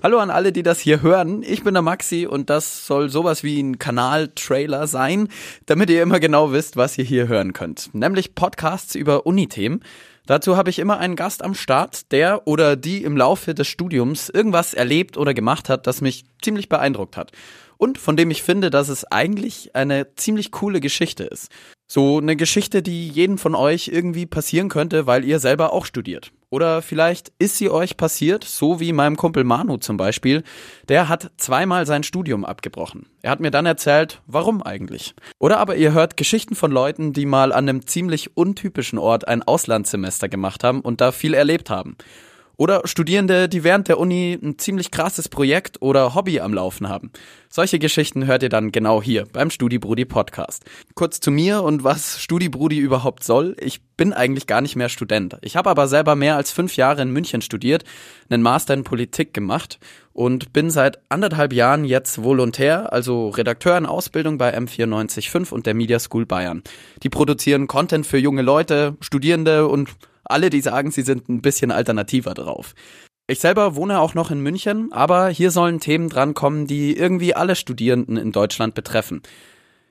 Hallo an alle, die das hier hören. Ich bin der Maxi und das soll sowas wie ein Kanal-Trailer sein, damit ihr immer genau wisst, was ihr hier hören könnt. Nämlich Podcasts über Unithemen. Dazu habe ich immer einen Gast am Start, der oder die im Laufe des Studiums irgendwas erlebt oder gemacht hat, das mich ziemlich beeindruckt hat. Und von dem ich finde, dass es eigentlich eine ziemlich coole Geschichte ist. So eine Geschichte, die jeden von euch irgendwie passieren könnte, weil ihr selber auch studiert. Oder vielleicht ist sie euch passiert, so wie meinem Kumpel Manu zum Beispiel. Der hat zweimal sein Studium abgebrochen. Er hat mir dann erzählt, warum eigentlich. Oder aber ihr hört Geschichten von Leuten, die mal an einem ziemlich untypischen Ort ein Auslandssemester gemacht haben und da viel erlebt haben. Oder Studierende, die während der Uni ein ziemlich krasses Projekt oder Hobby am Laufen haben. Solche Geschichten hört ihr dann genau hier beim StudiBrudi Podcast. Kurz zu mir und was StudiBrudi überhaupt soll. Ich bin eigentlich gar nicht mehr Student. Ich habe aber selber mehr als fünf Jahre in München studiert, einen Master in Politik gemacht und bin seit anderthalb Jahren jetzt Volontär, also Redakteur in Ausbildung bei M945 und der Media School Bayern. Die produzieren Content für junge Leute, Studierende und alle, die sagen, sie sind ein bisschen alternativer drauf. Ich selber wohne auch noch in München, aber hier sollen Themen drankommen, die irgendwie alle Studierenden in Deutschland betreffen.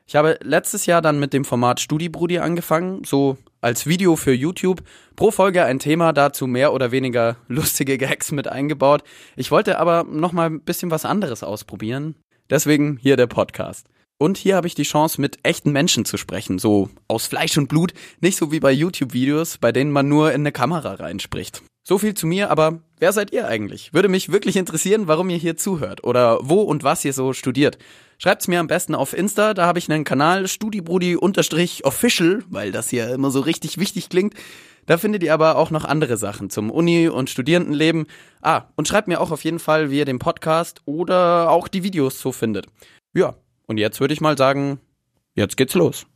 Ich habe letztes Jahr dann mit dem Format StudiBrudi angefangen, so als Video für YouTube, pro Folge ein Thema, dazu mehr oder weniger lustige Gags mit eingebaut. Ich wollte aber noch mal ein bisschen was anderes ausprobieren. Deswegen hier der Podcast. Und hier habe ich die Chance, mit echten Menschen zu sprechen, so aus Fleisch und Blut, nicht so wie bei YouTube-Videos, bei denen man nur in eine Kamera reinspricht. So viel zu mir, aber wer seid ihr eigentlich? Würde mich wirklich interessieren, warum ihr hier zuhört oder wo und was ihr so studiert. Schreibt's mir am besten auf Insta, da habe ich einen Kanal studibrudi-official, weil das hier immer so richtig wichtig klingt. Da findet ihr aber auch noch andere Sachen zum Uni- und Studierendenleben. Ah, und schreibt mir auch auf jeden Fall, wie ihr den Podcast oder auch die Videos so findet. Ja, und jetzt würde ich mal sagen, jetzt geht's los.